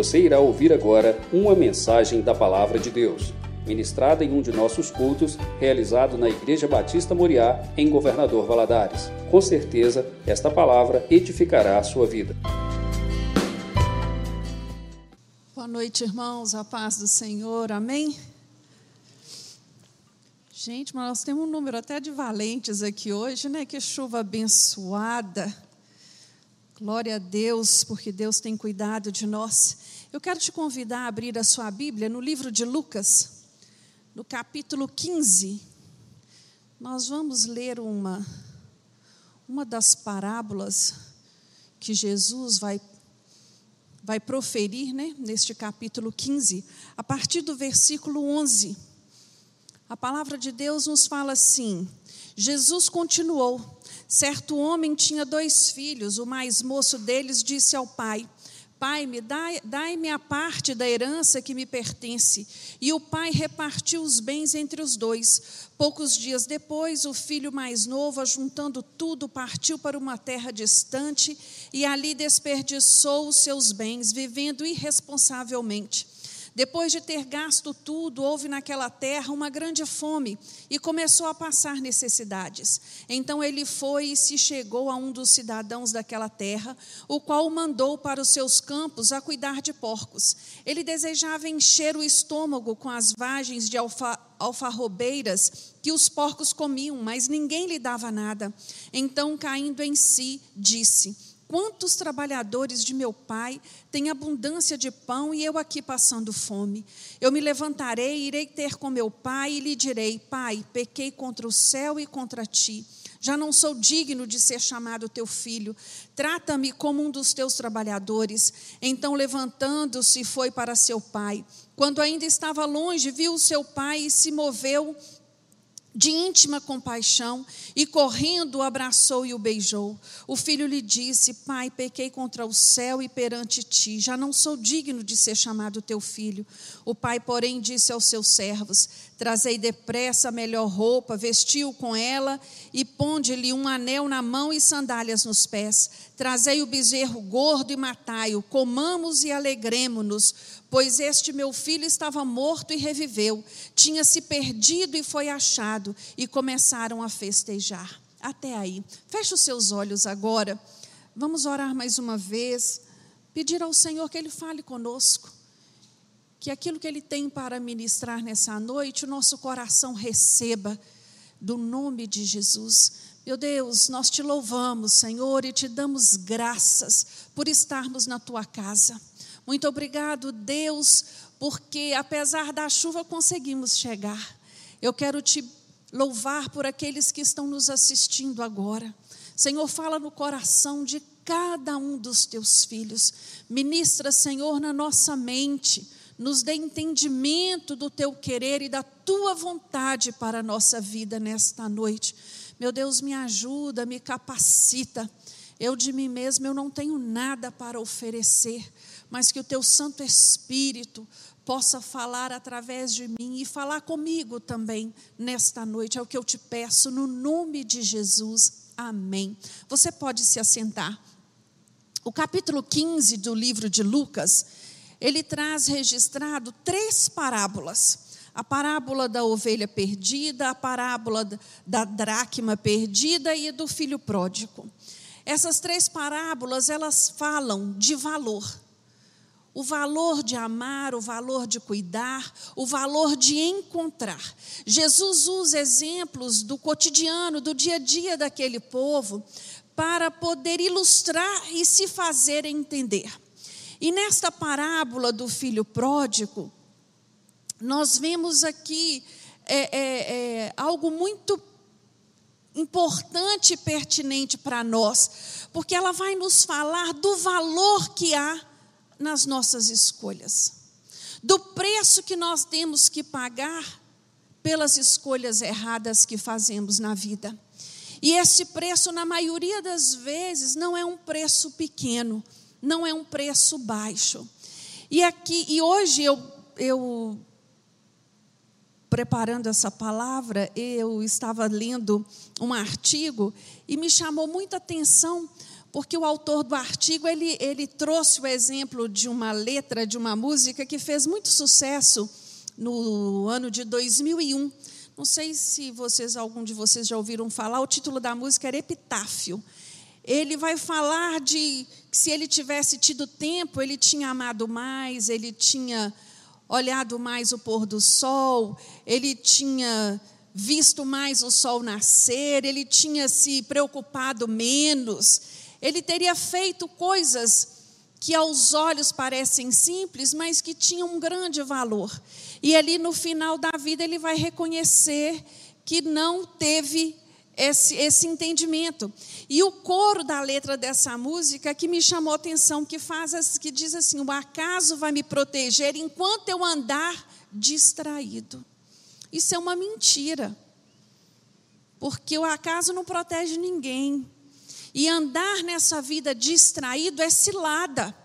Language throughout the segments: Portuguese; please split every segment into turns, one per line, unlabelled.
Você irá ouvir agora uma mensagem da Palavra de Deus, ministrada em um de nossos cultos, realizado na Igreja Batista Moriá, em Governador Valadares. Com certeza, esta palavra edificará a sua vida.
Boa noite, irmãos, a paz do Senhor, amém? Gente, mas nós temos um número até de valentes aqui hoje, né? Que chuva abençoada. Glória a Deus, porque Deus tem cuidado de nós. Eu quero te convidar a abrir a sua Bíblia no livro de Lucas, no capítulo 15. Nós vamos ler uma, uma das parábolas que Jesus vai, vai proferir né, neste capítulo 15, a partir do versículo 11. A palavra de Deus nos fala assim: Jesus continuou. Certo homem tinha dois filhos. O mais moço deles disse ao pai: Pai, me dai, dai-me a parte da herança que me pertence. E o pai repartiu os bens entre os dois. Poucos dias depois, o filho mais novo, ajuntando tudo, partiu para uma terra distante e ali desperdiçou os seus bens, vivendo irresponsavelmente. Depois de ter gasto tudo, houve naquela terra uma grande fome e começou a passar necessidades. Então ele foi e se chegou a um dos cidadãos daquela terra, o qual o mandou para os seus campos a cuidar de porcos. Ele desejava encher o estômago com as vagens de alfa, alfarrobeiras que os porcos comiam, mas ninguém lhe dava nada. Então, caindo em si, disse: Quantos trabalhadores de meu pai têm abundância de pão e eu aqui passando fome? Eu me levantarei, irei ter com meu pai e lhe direi: Pai, pequei contra o céu e contra ti. Já não sou digno de ser chamado teu filho. Trata-me como um dos teus trabalhadores. Então, levantando-se, foi para seu pai. Quando ainda estava longe, viu seu pai e se moveu de íntima compaixão e correndo o abraçou e o beijou. O filho lhe disse: Pai, pequei contra o céu e perante ti, já não sou digno de ser chamado teu filho. O pai, porém, disse aos seus servos: Trazei depressa a melhor roupa, vestiu com ela e ponde-lhe um anel na mão e sandálias nos pés. Trazei o bezerro gordo e matai-o, comamos e alegremo-nos Pois este meu filho estava morto e reviveu, tinha se perdido e foi achado, e começaram a festejar. Até aí. Feche os seus olhos agora. Vamos orar mais uma vez, pedir ao Senhor que Ele fale conosco, que aquilo que Ele tem para ministrar nessa noite, o nosso coração receba, do nome de Jesus. Meu Deus, nós te louvamos, Senhor, e te damos graças por estarmos na tua casa. Muito obrigado, Deus, porque apesar da chuva conseguimos chegar. Eu quero te louvar por aqueles que estão nos assistindo agora. Senhor, fala no coração de cada um dos teus filhos. Ministra, Senhor, na nossa mente. Nos dê entendimento do teu querer e da tua vontade para a nossa vida nesta noite. Meu Deus, me ajuda, me capacita. Eu de mim mesmo eu não tenho nada para oferecer, mas que o teu Santo Espírito possa falar através de mim e falar comigo também nesta noite. É o que eu te peço, no nome de Jesus. Amém. Você pode se assentar. O capítulo 15 do livro de Lucas, ele traz registrado três parábolas. A parábola da ovelha perdida, a parábola da dracma perdida e do filho pródigo. Essas três parábolas, elas falam de valor o valor de amar, o valor de cuidar, o valor de encontrar. Jesus usa exemplos do cotidiano, do dia a dia daquele povo, para poder ilustrar e se fazer entender. E nesta parábola do filho pródigo, nós vemos aqui é, é, é, algo muito importante e pertinente para nós, porque ela vai nos falar do valor que há nas nossas escolhas, do preço que nós temos que pagar pelas escolhas erradas que fazemos na vida. E esse preço, na maioria das vezes, não é um preço pequeno, não é um preço baixo. E aqui, e hoje eu, eu preparando essa palavra, eu estava lendo um artigo e me chamou muita atenção porque o autor do artigo ele, ele trouxe o exemplo de uma letra de uma música que fez muito sucesso no ano de 2001. Não sei se vocês, algum de vocês já ouviram falar, o título da música era Epitáfio. Ele vai falar de que se ele tivesse tido tempo, ele tinha amado mais, ele tinha olhado mais o pôr do sol, ele tinha visto mais o sol nascer, ele tinha se preocupado menos, ele teria feito coisas que aos olhos parecem simples, mas que tinham um grande valor. E ali no final da vida ele vai reconhecer que não teve esse, esse entendimento. E o coro da letra dessa música que me chamou a atenção, que faz que diz assim: o acaso vai me proteger enquanto eu andar distraído. Isso é uma mentira. Porque o acaso não protege ninguém. E andar nessa vida distraído é cilada.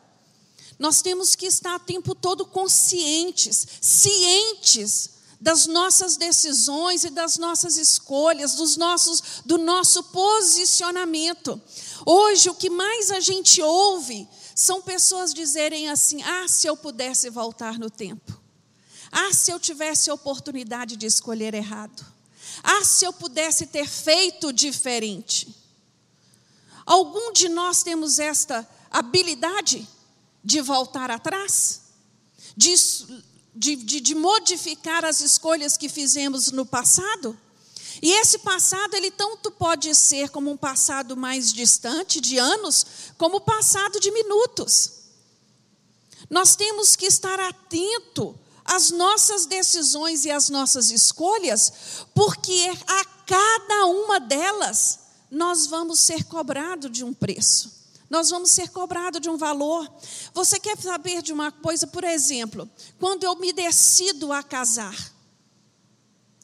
Nós temos que estar o tempo todo conscientes, cientes das nossas decisões e das nossas escolhas, dos nossos, do nosso posicionamento. Hoje, o que mais a gente ouve são pessoas dizerem assim: ah, se eu pudesse voltar no tempo. Ah, se eu tivesse a oportunidade de escolher errado. Ah, se eu pudesse ter feito diferente. Algum de nós temos esta habilidade de voltar atrás? De, de, de, de, modificar as escolhas que fizemos no passado? E esse passado, ele tanto pode ser como um passado mais distante, de anos, como o passado de minutos. Nós temos que estar atento às nossas decisões e às nossas escolhas, porque a cada uma delas nós vamos ser cobrados de um preço. Nós vamos ser cobrados de um valor. Você quer saber de uma coisa, por exemplo, quando eu me decido a casar,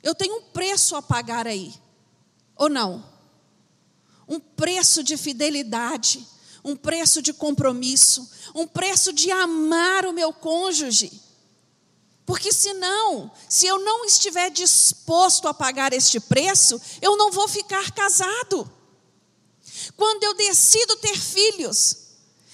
eu tenho um preço a pagar aí, ou não? Um preço de fidelidade, um preço de compromisso, um preço de amar o meu cônjuge. Porque senão, se eu não estiver disposto a pagar este preço, eu não vou ficar casado. Quando eu decido ter filhos,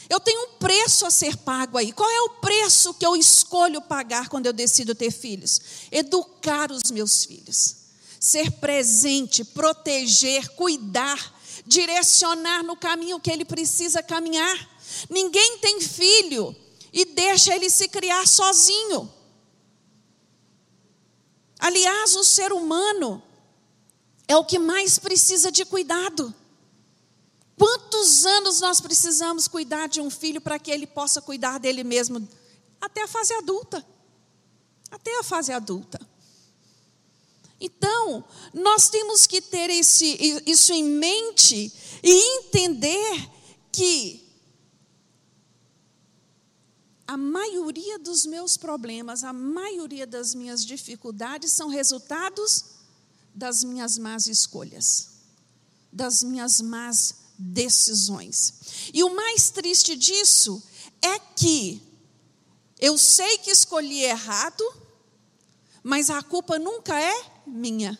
eu tenho um preço a ser pago aí. Qual é o preço que eu escolho pagar quando eu decido ter filhos? Educar os meus filhos, ser presente, proteger, cuidar, direcionar no caminho que ele precisa caminhar. Ninguém tem filho e deixa ele se criar sozinho. Aliás, o ser humano é o que mais precisa de cuidado. Quantos anos nós precisamos cuidar de um filho para que ele possa cuidar dele mesmo? Até a fase adulta. Até a fase adulta. Então, nós temos que ter esse, isso em mente e entender que a maioria dos meus problemas, a maioria das minhas dificuldades são resultados das minhas más escolhas, das minhas más decisões. E o mais triste disso é que eu sei que escolhi errado, mas a culpa nunca é minha.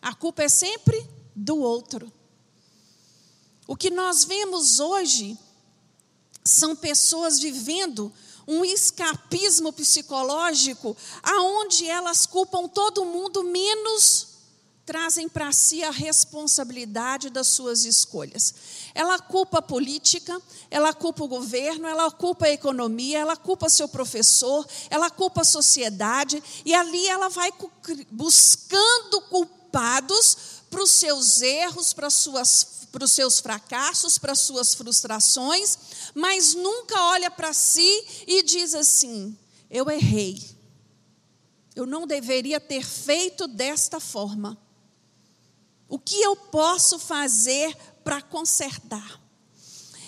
A culpa é sempre do outro. O que nós vemos hoje são pessoas vivendo um escapismo psicológico, aonde elas culpam todo mundo menos trazem para si a responsabilidade das suas escolhas. Ela culpa a política, ela culpa o governo, ela culpa a economia, ela culpa seu professor, ela culpa a sociedade, e ali ela vai buscando culpados para os seus erros, para suas para os seus fracassos, para as suas frustrações, mas nunca olha para si e diz assim: eu errei. Eu não deveria ter feito desta forma. O que eu posso fazer para consertar?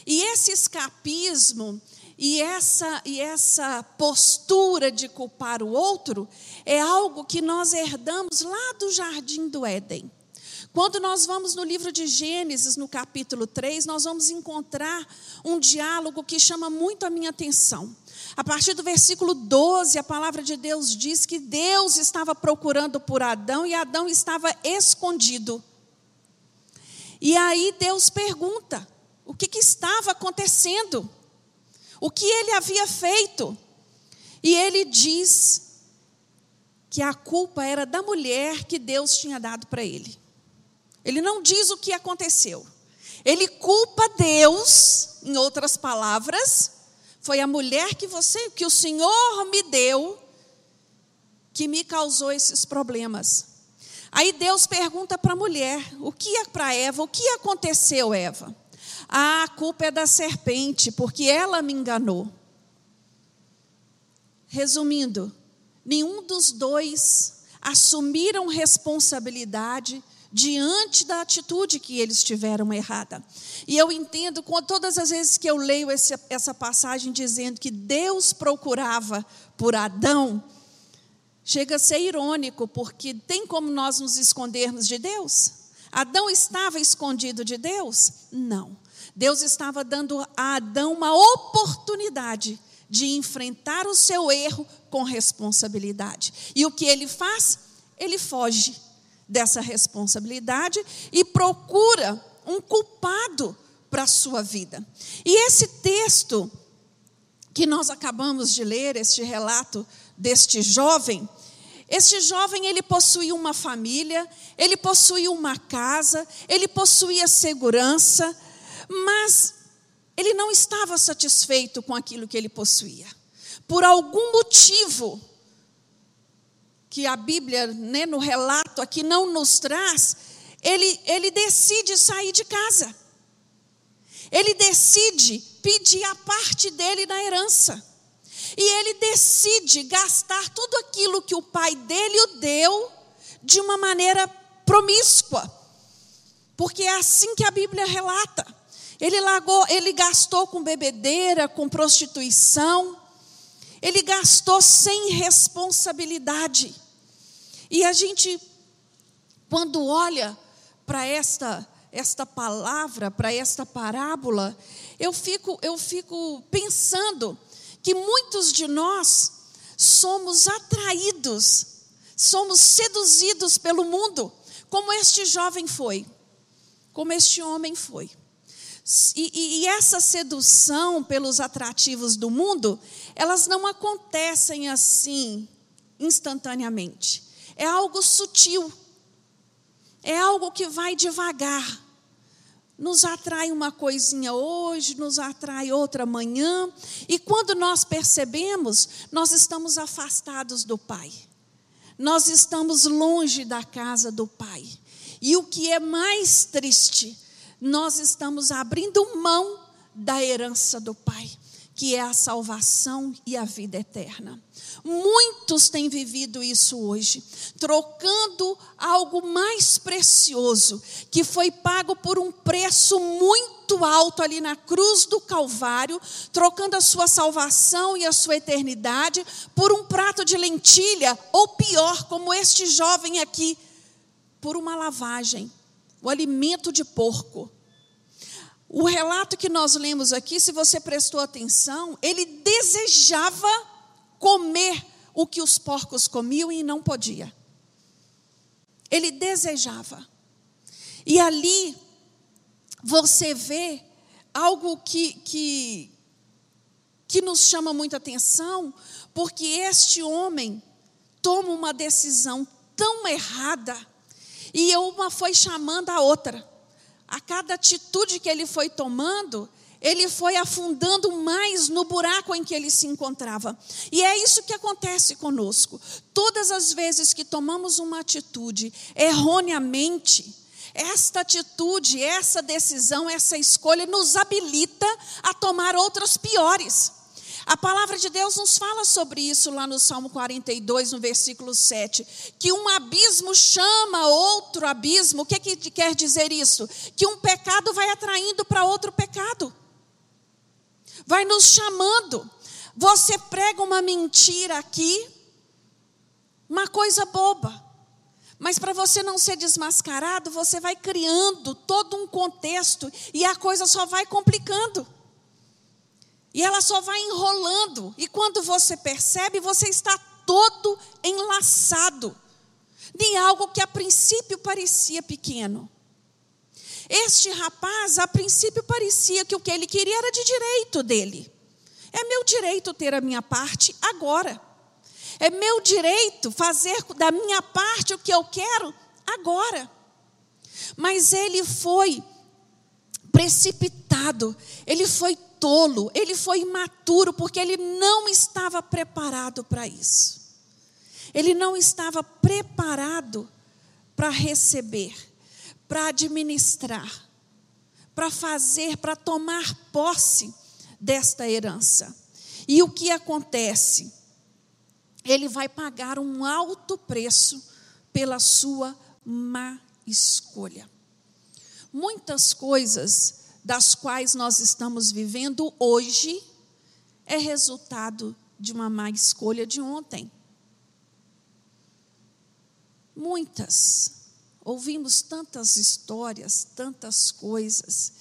E esse escapismo e essa, e essa postura de culpar o outro é algo que nós herdamos lá do jardim do Éden. Quando nós vamos no livro de Gênesis, no capítulo 3, nós vamos encontrar um diálogo que chama muito a minha atenção. A partir do versículo 12, a palavra de Deus diz que Deus estava procurando por Adão e Adão estava escondido. E aí Deus pergunta o que, que estava acontecendo, o que ele havia feito. E ele diz que a culpa era da mulher que Deus tinha dado para ele. Ele não diz o que aconteceu. Ele culpa Deus, em outras palavras, foi a mulher que você, que o Senhor me deu, que me causou esses problemas. Aí Deus pergunta para a mulher, o que é para Eva, o que aconteceu, Eva? Ah, a culpa é da serpente, porque ela me enganou. Resumindo, nenhum dos dois assumiram responsabilidade diante da atitude que eles tiveram errada. E eu entendo, com todas as vezes que eu leio esse, essa passagem dizendo que Deus procurava por Adão, chega a ser irônico, porque tem como nós nos escondermos de Deus? Adão estava escondido de Deus? Não. Deus estava dando a Adão uma oportunidade de enfrentar o seu erro com responsabilidade. E o que ele faz? Ele foge dessa responsabilidade e procura um culpado para a sua vida. E esse texto que nós acabamos de ler, este relato deste jovem, este jovem ele possuía uma família, ele possuía uma casa, ele possuía segurança, mas ele não estava satisfeito com aquilo que ele possuía. Por algum motivo, que a Bíblia, né, no relato aqui, não nos traz, ele, ele decide sair de casa. Ele decide pedir a parte dele na herança. E ele decide gastar tudo aquilo que o pai dele o deu de uma maneira promíscua. Porque é assim que a Bíblia relata. Ele, largou, ele gastou com bebedeira, com prostituição, ele gastou sem responsabilidade. E a gente, quando olha para esta, esta palavra, para esta parábola, eu fico, eu fico pensando que muitos de nós somos atraídos, somos seduzidos pelo mundo, como este jovem foi, como este homem foi. E, e, e, essa sedução pelos atrativos do mundo, elas não acontecem assim instantaneamente. É algo sutil, é algo que vai devagar. Nos atrai uma coisinha hoje, nos atrai outra amanhã, e quando nós percebemos, nós estamos afastados do Pai, nós estamos longe da casa do Pai. E o que é mais triste, nós estamos abrindo mão da herança do Pai, que é a salvação e a vida eterna. Muitos têm vivido isso hoje, trocando algo mais precioso, que foi pago por um preço muito alto ali na cruz do Calvário, trocando a sua salvação e a sua eternidade por um prato de lentilha, ou pior, como este jovem aqui, por uma lavagem o alimento de porco. O relato que nós lemos aqui, se você prestou atenção, ele desejava comer o que os porcos comiam e não podia. Ele desejava. E ali você vê algo que, que, que nos chama muita atenção, porque este homem toma uma decisão tão errada e uma foi chamando a outra. A cada atitude que ele foi tomando, ele foi afundando mais no buraco em que ele se encontrava. E é isso que acontece conosco. Todas as vezes que tomamos uma atitude erroneamente, esta atitude, essa decisão, essa escolha nos habilita a tomar outras piores. A palavra de Deus nos fala sobre isso lá no Salmo 42, no versículo 7. Que um abismo chama outro abismo. O que, que quer dizer isso? Que um pecado vai atraindo para outro pecado. Vai nos chamando. Você prega uma mentira aqui, uma coisa boba. Mas para você não ser desmascarado, você vai criando todo um contexto e a coisa só vai complicando. E ela só vai enrolando. E quando você percebe, você está todo enlaçado em algo que a princípio parecia pequeno. Este rapaz, a princípio, parecia que o que ele queria era de direito dele. É meu direito ter a minha parte agora. É meu direito fazer da minha parte o que eu quero agora. Mas ele foi precipitado, ele foi tolo, ele foi imaturo, porque ele não estava preparado para isso. Ele não estava preparado para receber, para administrar, para fazer, para tomar posse desta herança. E o que acontece? Ele vai pagar um alto preço pela sua má escolha. Muitas coisas das quais nós estamos vivendo hoje é resultado de uma má escolha de ontem. Muitas. Ouvimos tantas histórias, tantas coisas.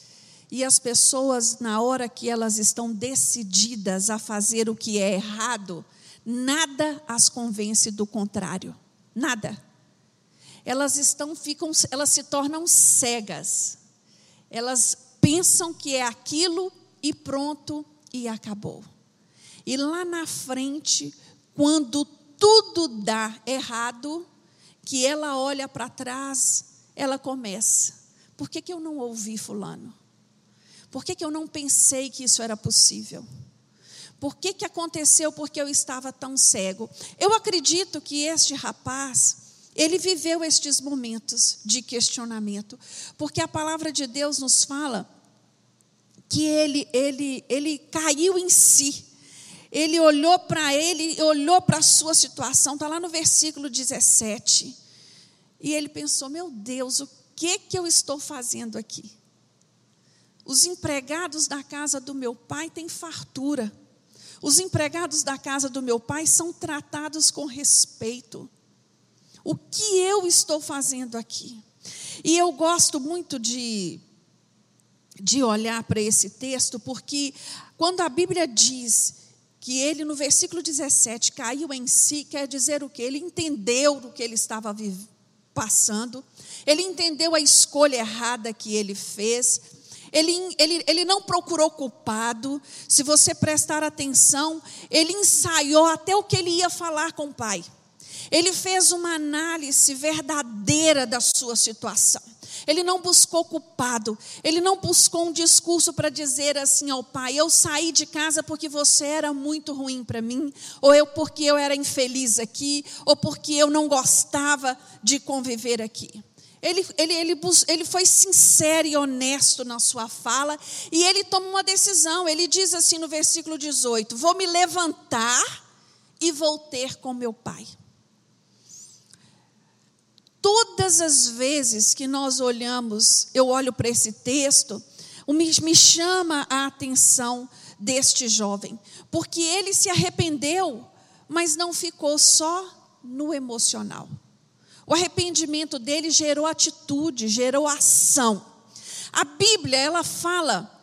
E as pessoas, na hora que elas estão decididas a fazer o que é errado, nada as convence do contrário. Nada. Elas estão, ficam, elas se tornam cegas. Elas pensam que é aquilo e pronto e acabou. E lá na frente, quando tudo dá errado, que ela olha para trás, ela começa: por que, que eu não ouvi Fulano? Por que, que eu não pensei que isso era possível? Por que, que aconteceu porque eu estava tão cego? Eu acredito que este rapaz, ele viveu estes momentos de questionamento, porque a palavra de Deus nos fala que ele, ele, ele caiu em si. Ele olhou para ele, olhou para a sua situação, está lá no versículo 17. E ele pensou: meu Deus, o que, que eu estou fazendo aqui? Os empregados da casa do meu pai têm fartura. Os empregados da casa do meu pai são tratados com respeito. O que eu estou fazendo aqui? E eu gosto muito de, de olhar para esse texto, porque quando a Bíblia diz que ele, no versículo 17, caiu em si, quer dizer o que? Ele entendeu o que ele estava passando, ele entendeu a escolha errada que ele fez, ele, ele, ele não procurou culpado. Se você prestar atenção, ele ensaiou até o que ele ia falar com o pai. Ele fez uma análise verdadeira da sua situação. Ele não buscou culpado. Ele não buscou um discurso para dizer assim ao pai: Eu saí de casa porque você era muito ruim para mim, ou eu porque eu era infeliz aqui, ou porque eu não gostava de conviver aqui. Ele, ele, ele, ele foi sincero e honesto na sua fala e ele toma uma decisão. Ele diz assim no versículo 18: Vou me levantar e vou ter com meu pai. Todas as vezes que nós olhamos, eu olho para esse texto, me chama a atenção deste jovem, porque ele se arrependeu, mas não ficou só no emocional. O arrependimento dele gerou atitude, gerou ação. A Bíblia, ela fala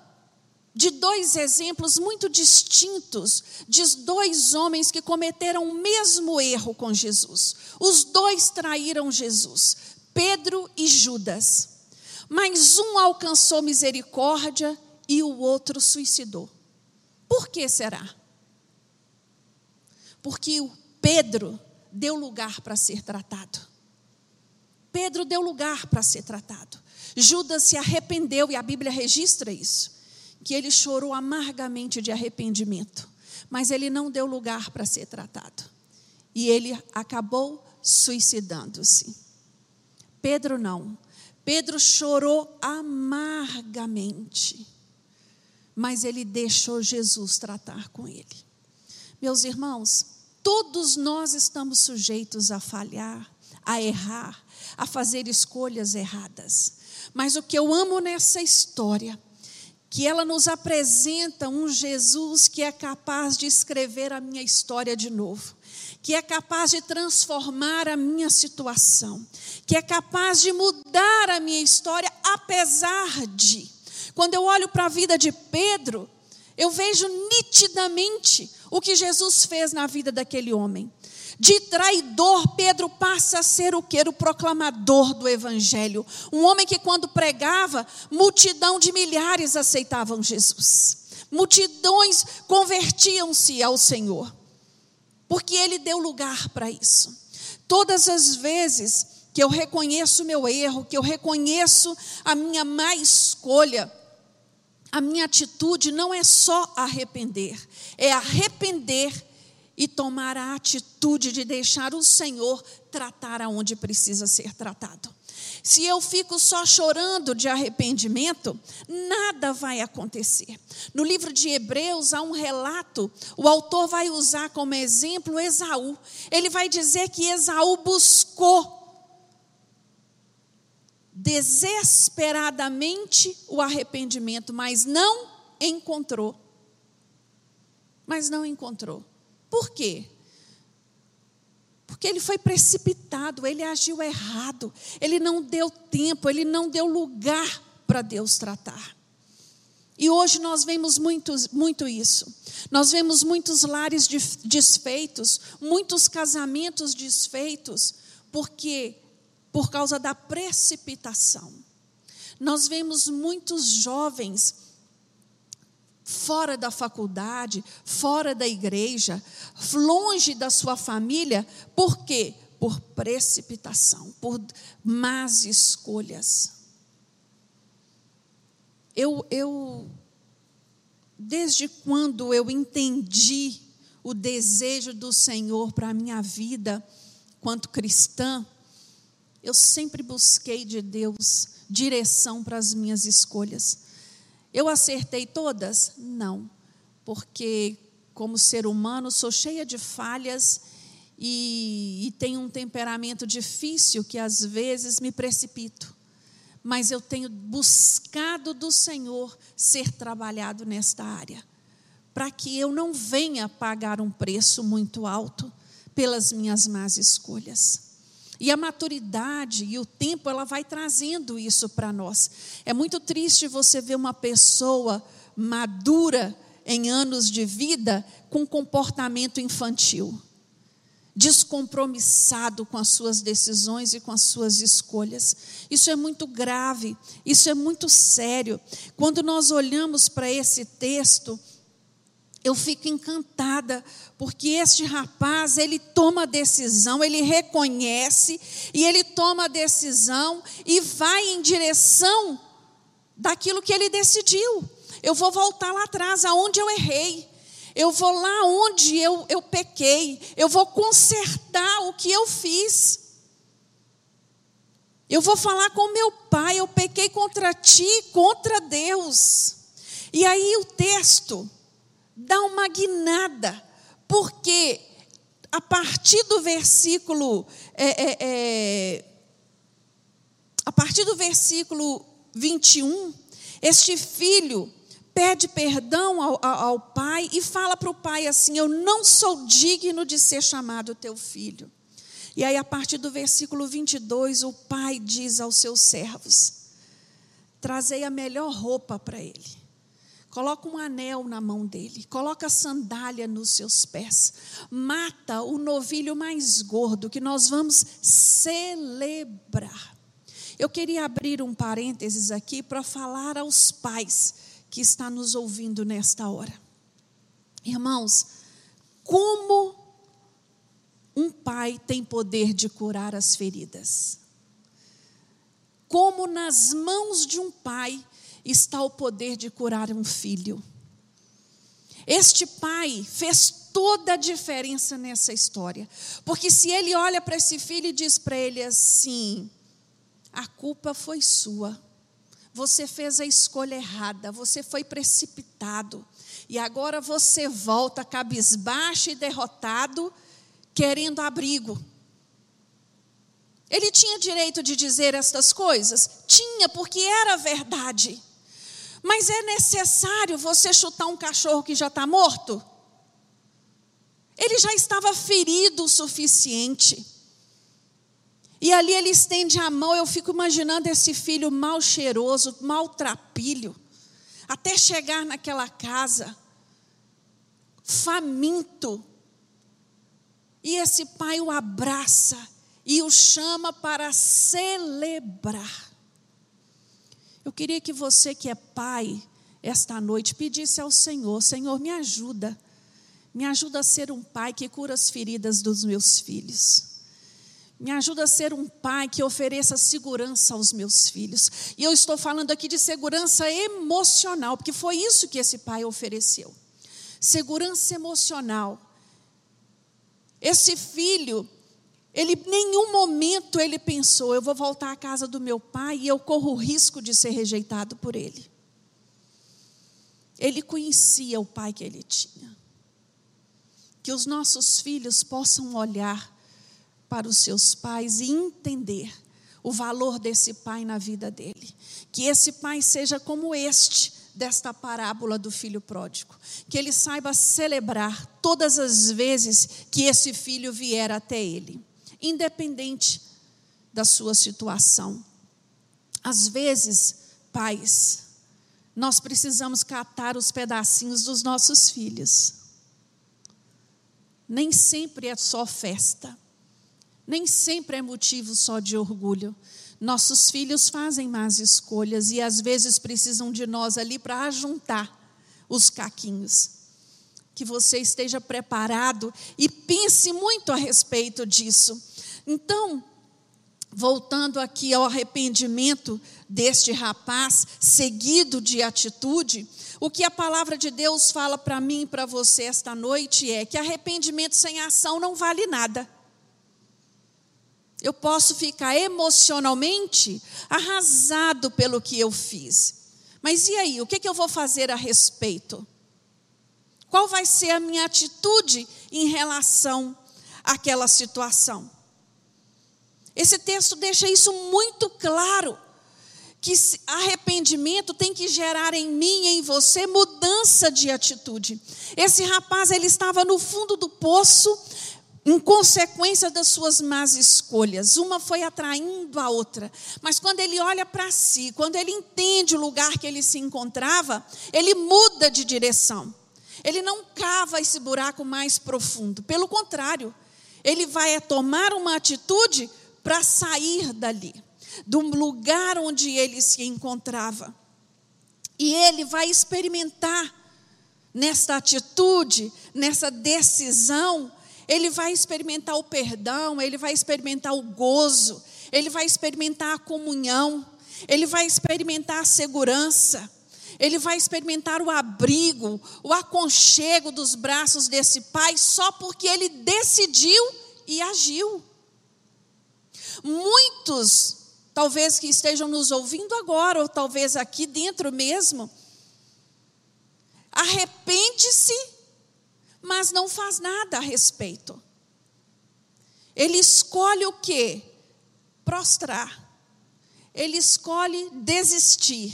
de dois exemplos muito distintos de dois homens que cometeram o mesmo erro com Jesus. Os dois traíram Jesus, Pedro e Judas. Mas um alcançou misericórdia e o outro suicidou. Por que será? Porque o Pedro deu lugar para ser tratado. Pedro deu lugar para ser tratado. Judas se arrependeu e a Bíblia registra isso, que ele chorou amargamente de arrependimento, mas ele não deu lugar para ser tratado. E ele acabou suicidando-se. Pedro não. Pedro chorou amargamente, mas ele deixou Jesus tratar com ele. Meus irmãos, todos nós estamos sujeitos a falhar, a errar, a fazer escolhas erradas. Mas o que eu amo nessa história, que ela nos apresenta um Jesus que é capaz de escrever a minha história de novo, que é capaz de transformar a minha situação, que é capaz de mudar a minha história, apesar de. Quando eu olho para a vida de Pedro, eu vejo nitidamente o que Jesus fez na vida daquele homem. De traidor, Pedro passa a ser o que? O proclamador do Evangelho. Um homem que, quando pregava, multidão de milhares aceitavam Jesus. Multidões convertiam-se ao Senhor, porque ele deu lugar para isso. Todas as vezes que eu reconheço o meu erro, que eu reconheço a minha má escolha, a minha atitude não é só arrepender, é arrepender e tomar a atitude de deixar o Senhor tratar aonde precisa ser tratado. Se eu fico só chorando de arrependimento, nada vai acontecer. No livro de Hebreus há um relato, o autor vai usar como exemplo Esaú. Ele vai dizer que Esaú buscou desesperadamente o arrependimento, mas não encontrou. Mas não encontrou. Por quê? Porque ele foi precipitado, ele agiu errado, ele não deu tempo, ele não deu lugar para Deus tratar. E hoje nós vemos muito, muito isso. Nós vemos muitos lares desfeitos, muitos casamentos desfeitos, porque por causa da precipitação. Nós vemos muitos jovens fora da faculdade, fora da igreja, longe da sua família, por quê? Por precipitação, por más escolhas. Eu, eu, desde quando eu entendi o desejo do Senhor para a minha vida, quanto cristã, eu sempre busquei de Deus direção para as minhas escolhas. Eu acertei todas? Não, porque como ser humano sou cheia de falhas e, e tenho um temperamento difícil que às vezes me precipito. Mas eu tenho buscado do Senhor ser trabalhado nesta área, para que eu não venha pagar um preço muito alto pelas minhas más escolhas. E a maturidade e o tempo, ela vai trazendo isso para nós. É muito triste você ver uma pessoa madura em anos de vida com comportamento infantil, descompromissado com as suas decisões e com as suas escolhas. Isso é muito grave, isso é muito sério. Quando nós olhamos para esse texto, eu fico encantada, porque este rapaz, ele toma a decisão, ele reconhece, e ele toma a decisão e vai em direção daquilo que ele decidiu. Eu vou voltar lá atrás, aonde eu errei. Eu vou lá onde eu, eu pequei. Eu vou consertar o que eu fiz. Eu vou falar com meu pai. Eu pequei contra ti, contra Deus. E aí o texto dá uma guinada, porque a partir do versículo. É, é, é, a partir do versículo 21, este filho pede perdão ao, ao pai e fala para o pai assim: Eu não sou digno de ser chamado teu filho. E aí, a partir do versículo 22, o pai diz aos seus servos: Trazei a melhor roupa para ele Coloca um anel na mão dele, coloca sandália nos seus pés, mata o novilho mais gordo que nós vamos celebrar. Eu queria abrir um parênteses aqui para falar aos pais que estão nos ouvindo nesta hora. Irmãos, como um pai tem poder de curar as feridas? Como nas mãos de um pai está o poder de curar um filho. Este pai fez toda a diferença nessa história, porque se ele olha para esse filho e diz para ele assim: a culpa foi sua, você fez a escolha errada, você foi precipitado, e agora você volta cabisbaixo e derrotado, querendo abrigo. Ele tinha direito de dizer estas coisas? Tinha, porque era verdade. Mas é necessário você chutar um cachorro que já está morto? Ele já estava ferido o suficiente. E ali ele estende a mão, eu fico imaginando esse filho mal cheiroso, maltrapilho, até chegar naquela casa, faminto. E esse pai o abraça e o chama para celebrar. Eu queria que você que é pai, esta noite, pedisse ao Senhor: Senhor, me ajuda. Me ajuda a ser um pai que cura as feridas dos meus filhos. Me ajuda a ser um pai que ofereça segurança aos meus filhos. E eu estou falando aqui de segurança emocional, porque foi isso que esse pai ofereceu. Segurança emocional. Esse filho, ele nenhum momento ele pensou, eu vou voltar à casa do meu pai e eu corro o risco de ser rejeitado por ele. Ele conhecia o pai que ele tinha. Que os nossos filhos possam olhar para os seus pais e entender o valor desse pai na vida dele. Que esse pai seja como este desta parábola do filho pródigo. Que ele saiba celebrar todas as vezes que esse filho vier até ele, independente da sua situação. Às vezes, pais, nós precisamos catar os pedacinhos dos nossos filhos. Nem sempre é só festa nem sempre é motivo só de orgulho. Nossos filhos fazem más escolhas e às vezes precisam de nós ali para ajuntar os caquinhos. Que você esteja preparado e pense muito a respeito disso. Então, voltando aqui ao arrependimento deste rapaz, seguido de atitude, o que a palavra de Deus fala para mim e para você esta noite é que arrependimento sem ação não vale nada. Eu posso ficar emocionalmente arrasado pelo que eu fiz. Mas e aí, o que, eu vou fazer a respeito? Qual vai ser a minha atitude em relação àquela situação? Esse texto deixa isso muito claro. Que arrependimento tem que gerar em mim e em você mudança de atitude. Esse rapaz, ele estava no fundo do poço, em consequência das suas más escolhas. Uma foi atraindo a outra. Mas quando ele olha para si, quando ele entende o lugar que ele se encontrava, ele muda de direção. Ele não cava esse buraco mais profundo. Pelo contrário, ele vai tomar uma atitude para sair dali, do lugar onde ele se encontrava. E ele vai experimentar nesta atitude, nessa decisão, ele vai experimentar o perdão, ele vai experimentar o gozo, ele vai experimentar a comunhão, ele vai experimentar a segurança, ele vai experimentar o abrigo, o aconchego dos braços desse pai só porque ele decidiu e agiu. Muitos, talvez que estejam nos ouvindo agora, ou talvez aqui dentro mesmo, arrepende-se mas não faz nada a respeito. Ele escolhe o que? Prostrar. Ele escolhe desistir.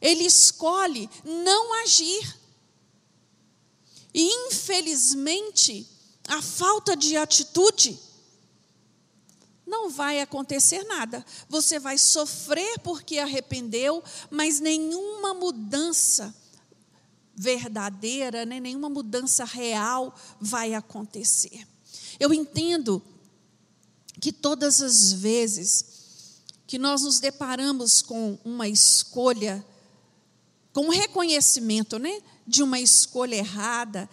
Ele escolhe não agir. E infelizmente, a falta de atitude não vai acontecer nada. Você vai sofrer porque arrependeu, mas nenhuma mudança verdadeira, né? nenhuma mudança real vai acontecer. Eu entendo que todas as vezes que nós nos deparamos com uma escolha, com um reconhecimento né, de uma escolha errada,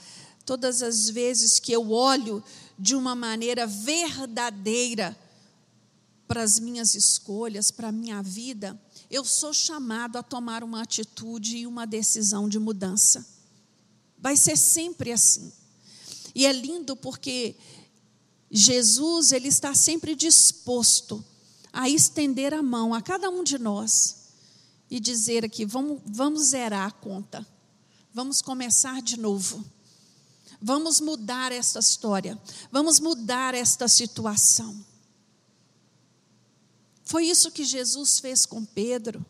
todas as vezes que eu olho de uma maneira verdadeira para as minhas escolhas, para a minha vida, eu sou chamado a tomar uma atitude e uma decisão de mudança. Vai ser sempre assim. E é lindo porque Jesus, ele está sempre disposto a estender a mão a cada um de nós e dizer aqui: vamos, vamos zerar a conta, vamos começar de novo, vamos mudar esta história, vamos mudar esta situação. Foi isso que Jesus fez com Pedro.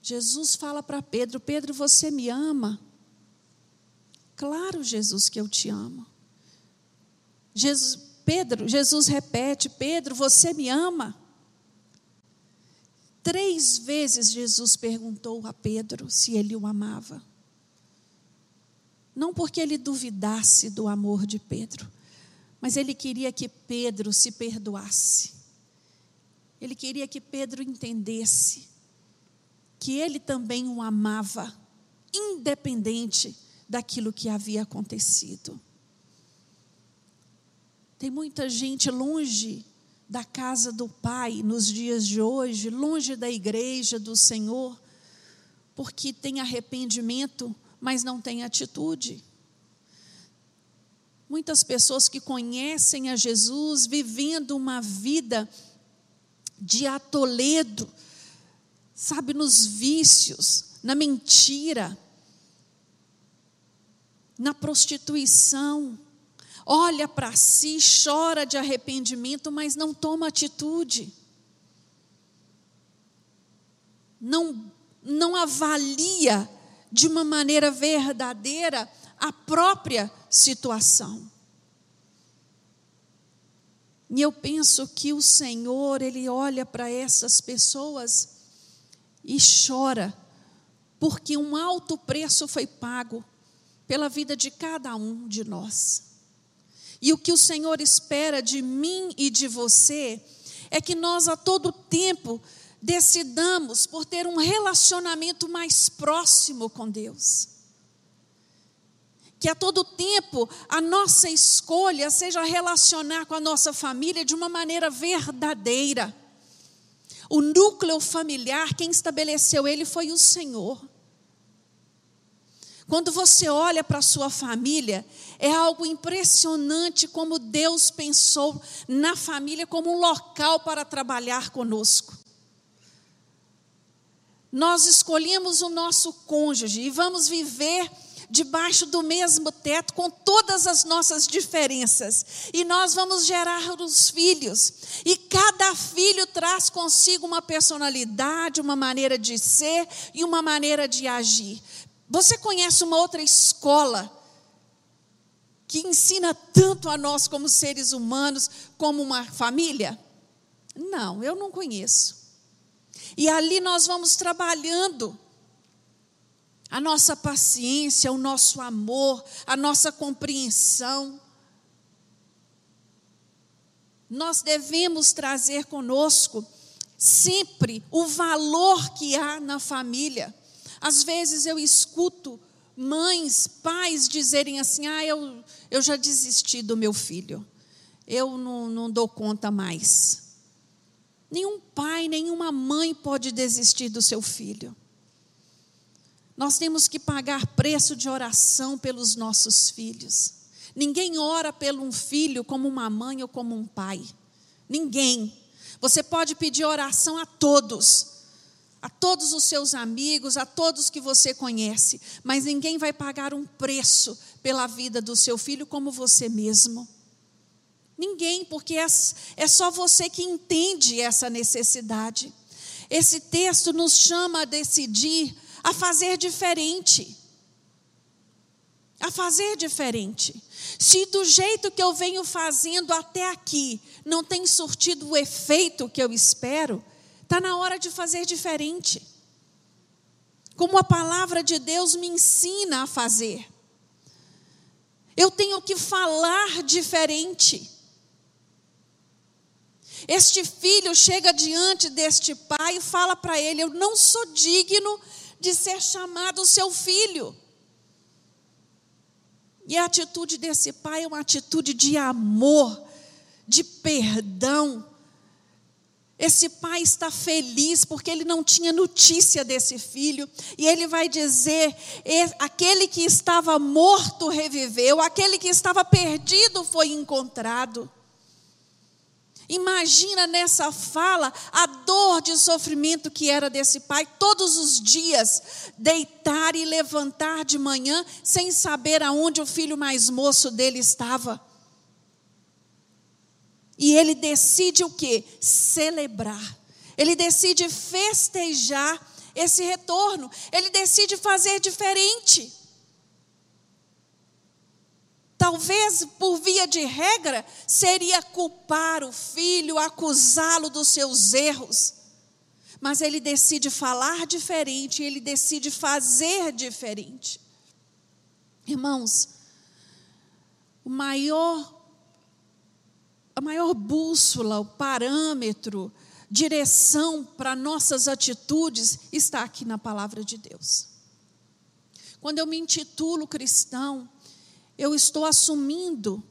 Jesus fala para Pedro: Pedro, você me ama? Claro, Jesus, que eu te amo. Jesus, Pedro, Jesus repete: Pedro, você me ama? Três vezes Jesus perguntou a Pedro se ele o amava. Não porque ele duvidasse do amor de Pedro, mas ele queria que Pedro se perdoasse. Ele queria que Pedro entendesse que ele também o amava, independente daquilo que havia acontecido. Tem muita gente longe da casa do Pai nos dias de hoje, longe da igreja do Senhor, porque tem arrependimento, mas não tem atitude. Muitas pessoas que conhecem a Jesus vivendo uma vida de atoledo, sabe, nos vícios, na mentira, na prostituição, olha para si, chora de arrependimento, mas não toma atitude. Não, não avalia de uma maneira verdadeira a própria situação. E eu penso que o Senhor, Ele olha para essas pessoas e chora, porque um alto preço foi pago pela vida de cada um de nós. E o que o Senhor espera de mim e de você é que nós a todo tempo decidamos por ter um relacionamento mais próximo com Deus. Que a todo tempo a nossa escolha seja relacionar com a nossa família de uma maneira verdadeira. O núcleo familiar, quem estabeleceu ele foi o Senhor. Quando você olha para a sua família, é algo impressionante como Deus pensou na família como um local para trabalhar conosco. Nós escolhemos o nosso cônjuge e vamos viver debaixo do mesmo teto, com todas as nossas diferenças. E nós vamos gerar os filhos. E cada filho traz consigo uma personalidade, uma maneira de ser e uma maneira de agir. Você conhece uma outra escola que ensina tanto a nós como seres humanos, como uma família? Não, eu não conheço. E ali nós vamos trabalhando a nossa paciência, o nosso amor, a nossa compreensão. Nós devemos trazer conosco sempre o valor que há na família. Às vezes eu escuto mães, pais dizerem assim: ah, eu, eu já desisti do meu filho, eu não, não dou conta mais. Nenhum pai, nenhuma mãe pode desistir do seu filho. Nós temos que pagar preço de oração pelos nossos filhos. Ninguém ora pelo um filho como uma mãe ou como um pai. Ninguém. Você pode pedir oração a todos a todos os seus amigos, a todos que você conhece, mas ninguém vai pagar um preço pela vida do seu filho como você mesmo. Ninguém, porque é, é só você que entende essa necessidade. Esse texto nos chama a decidir, a fazer diferente. A fazer diferente. Se do jeito que eu venho fazendo até aqui não tem surtido o efeito que eu espero, Está na hora de fazer diferente. Como a palavra de Deus me ensina a fazer. Eu tenho que falar diferente. Este filho chega diante deste pai e fala para ele: Eu não sou digno de ser chamado seu filho. E a atitude desse pai é uma atitude de amor, de perdão, esse pai está feliz porque ele não tinha notícia desse filho, e ele vai dizer: aquele que estava morto reviveu, aquele que estava perdido foi encontrado. Imagina nessa fala a dor de sofrimento que era desse pai, todos os dias, deitar e levantar de manhã sem saber aonde o filho mais moço dele estava. E ele decide o que? Celebrar. Ele decide festejar esse retorno. Ele decide fazer diferente. Talvez por via de regra seria culpar o filho, acusá-lo dos seus erros. Mas ele decide falar diferente, ele decide fazer diferente. Irmãos, o maior a maior bússola, o parâmetro, direção para nossas atitudes está aqui na palavra de Deus. Quando eu me intitulo cristão, eu estou assumindo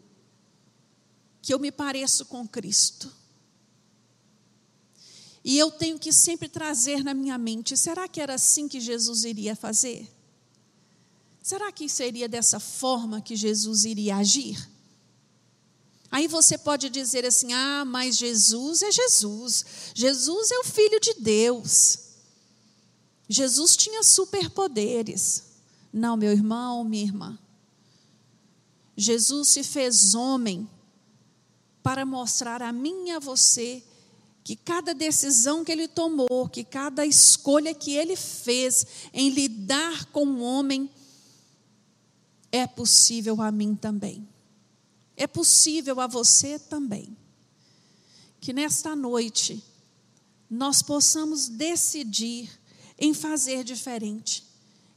que eu me pareço com Cristo. E eu tenho que sempre trazer na minha mente: será que era assim que Jesus iria fazer? Será que seria dessa forma que Jesus iria agir? Aí você pode dizer assim: ah, mas Jesus é Jesus, Jesus é o Filho de Deus, Jesus tinha superpoderes. Não, meu irmão, minha irmã. Jesus se fez homem para mostrar a mim e a você que cada decisão que ele tomou, que cada escolha que ele fez em lidar com o homem, é possível a mim também. É possível a você também. Que nesta noite nós possamos decidir em fazer diferente,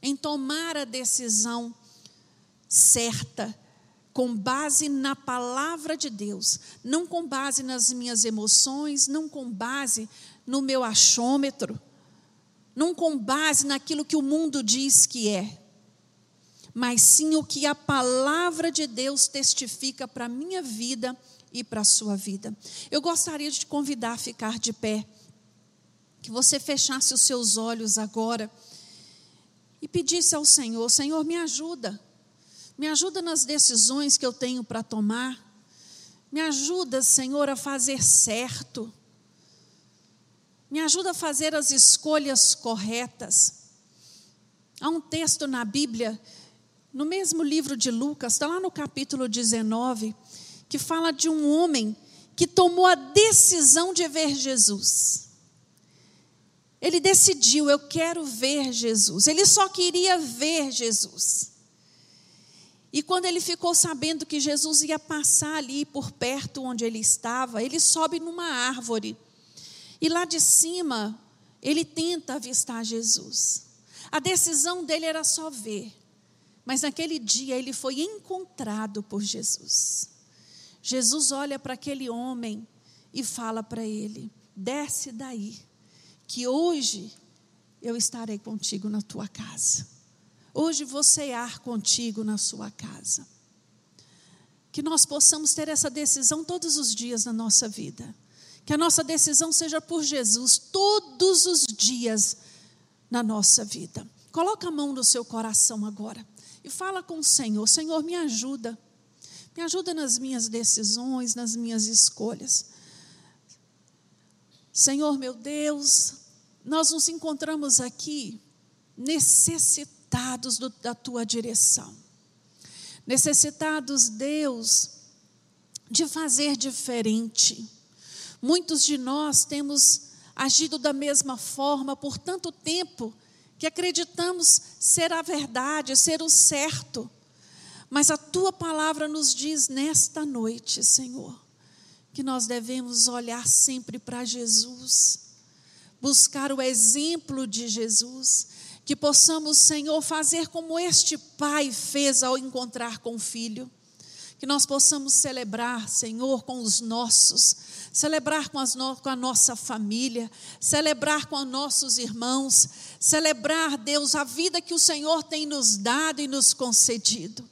em tomar a decisão certa, com base na palavra de Deus, não com base nas minhas emoções, não com base no meu achômetro, não com base naquilo que o mundo diz que é mas sim o que a palavra de Deus testifica para a minha vida e para a sua vida. Eu gostaria de te convidar a ficar de pé, que você fechasse os seus olhos agora e pedisse ao Senhor: Senhor, me ajuda, me ajuda nas decisões que eu tenho para tomar, me ajuda, Senhor, a fazer certo, me ajuda a fazer as escolhas corretas. Há um texto na Bíblia no mesmo livro de Lucas, está lá no capítulo 19, que fala de um homem que tomou a decisão de ver Jesus. Ele decidiu, eu quero ver Jesus. Ele só queria ver Jesus. E quando ele ficou sabendo que Jesus ia passar ali por perto onde ele estava, ele sobe numa árvore. E lá de cima, ele tenta avistar Jesus. A decisão dele era só ver. Mas naquele dia ele foi encontrado por Jesus. Jesus olha para aquele homem e fala para ele: desce daí, que hoje eu estarei contigo na tua casa. Hoje vou cear contigo na sua casa. Que nós possamos ter essa decisão todos os dias na nossa vida. Que a nossa decisão seja por Jesus todos os dias na nossa vida. Coloca a mão no seu coração agora e fala com o Senhor: Senhor, me ajuda. Me ajuda nas minhas decisões, nas minhas escolhas. Senhor meu Deus, nós nos encontramos aqui necessitados do, da tua direção. Necessitados, Deus, de fazer diferente. Muitos de nós temos agido da mesma forma por tanto tempo que acreditamos ser a verdade, ser o certo. Mas a tua palavra nos diz nesta noite, Senhor, que nós devemos olhar sempre para Jesus, buscar o exemplo de Jesus, que possamos, Senhor, fazer como este pai fez ao encontrar com o filho, que nós possamos celebrar, Senhor, com os nossos, celebrar com, no, com a nossa família, celebrar com os nossos irmãos, celebrar, Deus, a vida que o Senhor tem nos dado e nos concedido.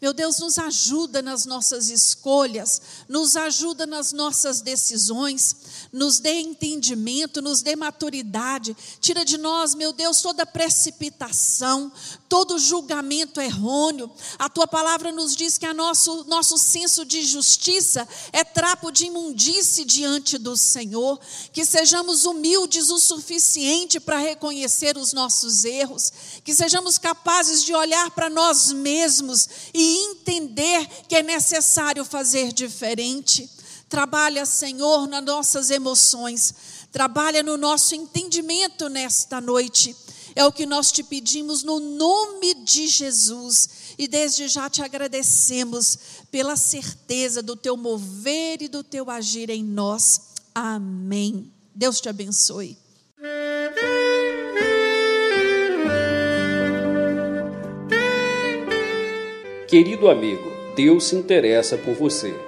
Meu Deus, nos ajuda nas nossas escolhas, nos ajuda nas nossas decisões, nos dê entendimento, nos dê maturidade, tira de nós, meu Deus, toda precipitação, todo julgamento errôneo. A tua palavra nos diz que a nosso, nosso senso de justiça é trapo de imundície diante do Senhor, que sejamos humildes o suficiente para reconhecer os nossos erros, que sejamos capazes de olhar para nós mesmos e entender que é necessário fazer diferente. Trabalha, Senhor, nas nossas emoções, trabalha no nosso entendimento nesta noite. É o que nós te pedimos no nome de Jesus. E desde já te agradecemos pela certeza do teu mover e do teu agir em nós. Amém. Deus te abençoe.
Querido amigo, Deus se interessa por você.